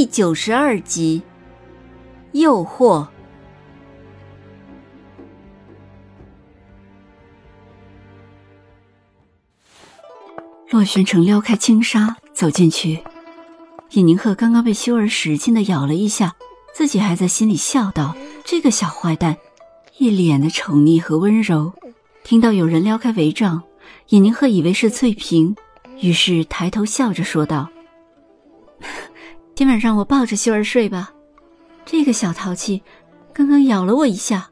第九十二集，诱惑。洛玄城撩开轻纱，走进去。尹宁鹤刚刚被修儿使劲的咬了一下，自己还在心里笑道：“这个小坏蛋，一脸的宠溺和温柔。”听到有人撩开帷帐，尹宁鹤以为是翠萍，于是抬头笑着说道。今晚让我抱着秀儿睡吧，这个小淘气，刚刚咬了我一下。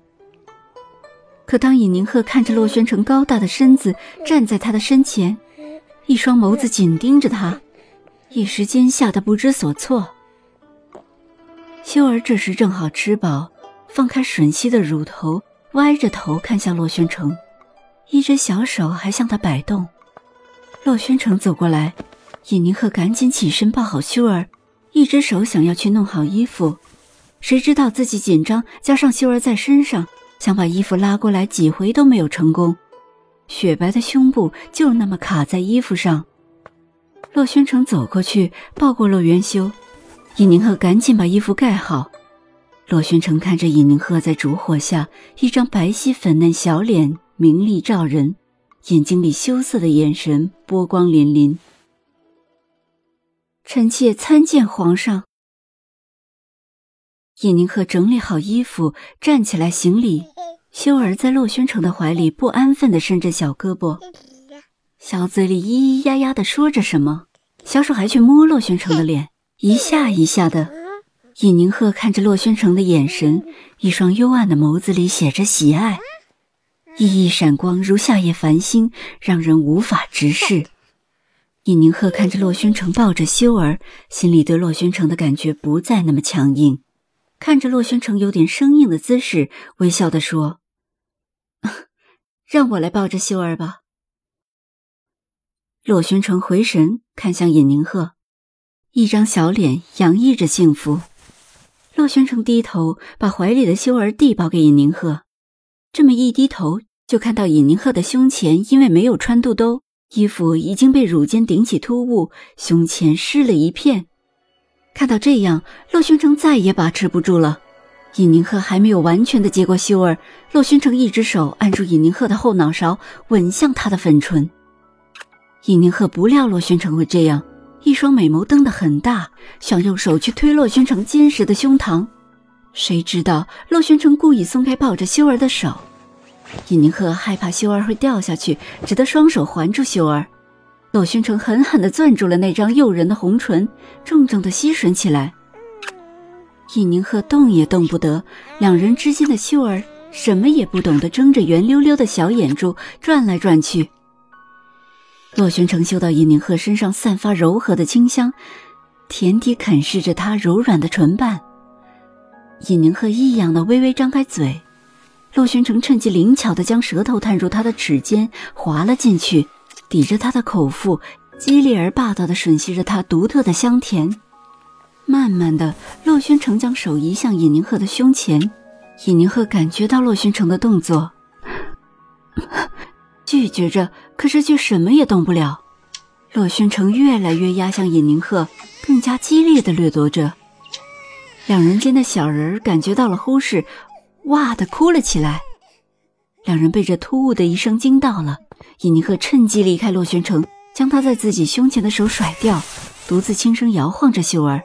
可当尹宁鹤看着洛宣城高大的身子站在他的身前，一双眸子紧盯着他，一时间吓得不知所措。秀儿这时正好吃饱，放开吮吸的乳头，歪着头看向洛宣城，一只小手还向他摆动。洛宣城走过来，尹宁鹤赶紧起身抱好秀儿。一只手想要去弄好衣服，谁知道自己紧张，加上秀儿在身上，想把衣服拉过来几回都没有成功，雪白的胸部就那么卡在衣服上。洛宣城走过去抱过洛元修，尹宁鹤赶紧把衣服盖好。洛宣城看着尹宁鹤在烛火下一张白皙粉嫩小脸，明丽照人，眼睛里羞涩的眼神波光粼粼。臣妾参见皇上。尹宁鹤整理好衣服，站起来行礼。修儿在洛宣城的怀里不安分地伸着小胳膊，小嘴里咿咿呀呀地说着什么，小手还去摸洛宣城的脸，一下一下的。尹宁鹤看着洛宣城的眼神，一双幽暗的眸子里写着喜爱，熠熠闪光如夏夜繁星，让人无法直视。尹宁鹤看着洛宣城抱着修儿，心里对洛宣城的感觉不再那么强硬。看着洛宣城有点生硬的姿势，微笑的说：“让我来抱着修儿吧。”洛宣城回神看向尹宁鹤，一张小脸洋溢着幸福。洛宣城低头把怀里的修儿递抱给尹宁鹤，这么一低头，就看到尹宁鹤的胸前因为没有穿肚兜。衣服已经被乳尖顶起突兀，胸前湿了一片。看到这样，洛宣城再也把持不住了。尹宁鹤还没有完全的接过秀儿，洛宣城一只手按住尹宁鹤的后脑勺，吻向他的粉唇。尹宁鹤不料洛宣城会这样，一双美眸瞪得很大，想用手去推洛宣城坚实的胸膛，谁知道洛宣城故意松开抱着秀儿的手。尹宁鹤害怕修儿会掉下去，只得双手环住修儿。洛宣城狠狠地攥住了那张诱人的红唇，重重地吸吮起来。尹宁鹤动也动不得，两人之间的秀儿什么也不懂得，睁着圆溜溜的小眼珠转来转去。洛宣城嗅到尹宁鹤身上散发柔和的清香，甜甜啃噬着她柔软的唇瓣。尹宁鹤异样的微微张开嘴。洛宣城趁机灵巧地将舌头探入他的齿间，滑了进去，抵着他的口腹，激烈而霸道地吮吸着他独特的香甜。慢慢的，洛宣城将手移向尹宁鹤的胸前，尹宁鹤感觉到洛宣城的动作，拒绝着，可是却什么也动不了。洛宣城越来越压向尹宁鹤，更加激烈地掠夺着。两人间的小人儿感觉到了忽视。哇的哭了起来，两人被这突兀的一声惊到了。尹宁鹤趁机离开洛宣城，将他在自己胸前的手甩掉，独自轻声摇晃着秀儿。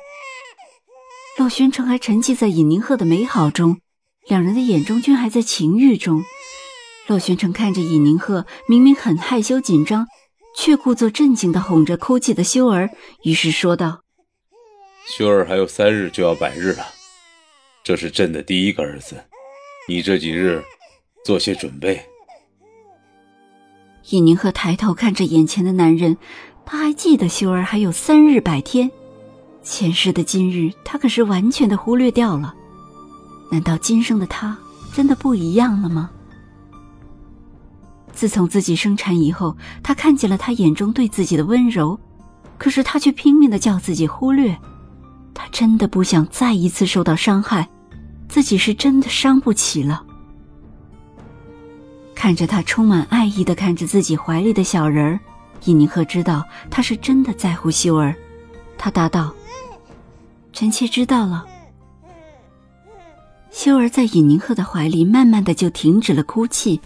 洛宣城还沉寂在尹宁鹤的美好中，两人的眼中均还在情欲中。洛宣城看着尹宁鹤，明明很害羞紧张，却故作镇静地哄着哭泣的秀儿，于是说道：“秀儿还有三日就要百日了，这是朕的第一个儿子。”你这几日做些准备。尹宁鹤抬头看着眼前的男人，他还记得秀儿还有三日百天，前世的今日，他可是完全的忽略掉了。难道今生的他真的不一样了吗？自从自己生产以后，他看见了他眼中对自己的温柔，可是他却拼命的叫自己忽略。他真的不想再一次受到伤害，自己是真的伤不起了。看着他充满爱意的看着自己怀里的小人儿，尹宁鹤知道他是真的在乎秀儿。他答道：“臣妾知道了。”秀儿在尹宁鹤的怀里，慢慢的就停止了哭泣。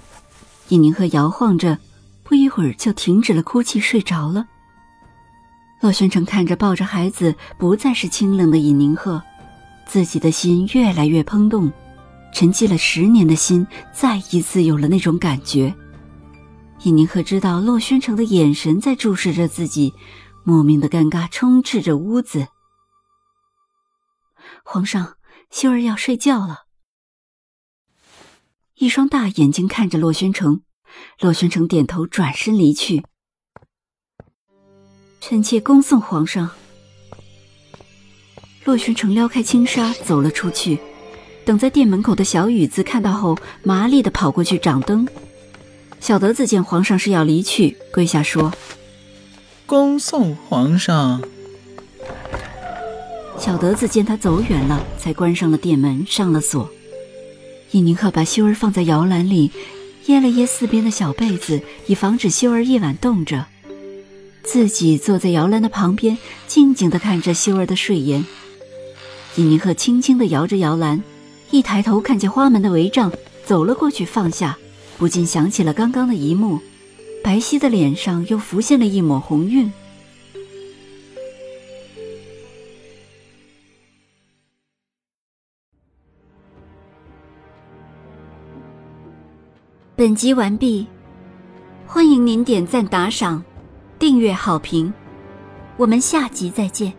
尹宁鹤摇晃着，不一会儿就停止了哭泣，睡着了。洛宣城看着抱着孩子不再是清冷的尹宁鹤，自己的心越来越怦动，沉寂了十年的心再一次有了那种感觉。尹宁鹤知道洛宣城的眼神在注视着自己，莫名的尴尬充斥着屋子。皇上，秀儿要睡觉了。一双大眼睛看着洛宣城，洛宣城点头，转身离去。臣妾恭送皇上。洛宣城撩开轻纱，走了出去。等在店门口的小雨子看到后，麻利的跑过去掌灯。小德子见皇上是要离去，跪下说：“恭送皇上。”小德子见他走远了，才关上了店门，上了锁。尹宁鹤把修儿放在摇篮里，掖了掖四边的小被子，以防止修儿夜晚冻着。自己坐在摇篮的旁边，静静地看着修儿的睡颜。尹宁鹤轻轻地摇着摇篮，一抬头看见花门的帷帐，走了过去放下，不禁想起了刚刚的一幕，白皙的脸上又浮现了一抹红晕。本集完毕，欢迎您点赞、打赏、订阅、好评，我们下集再见。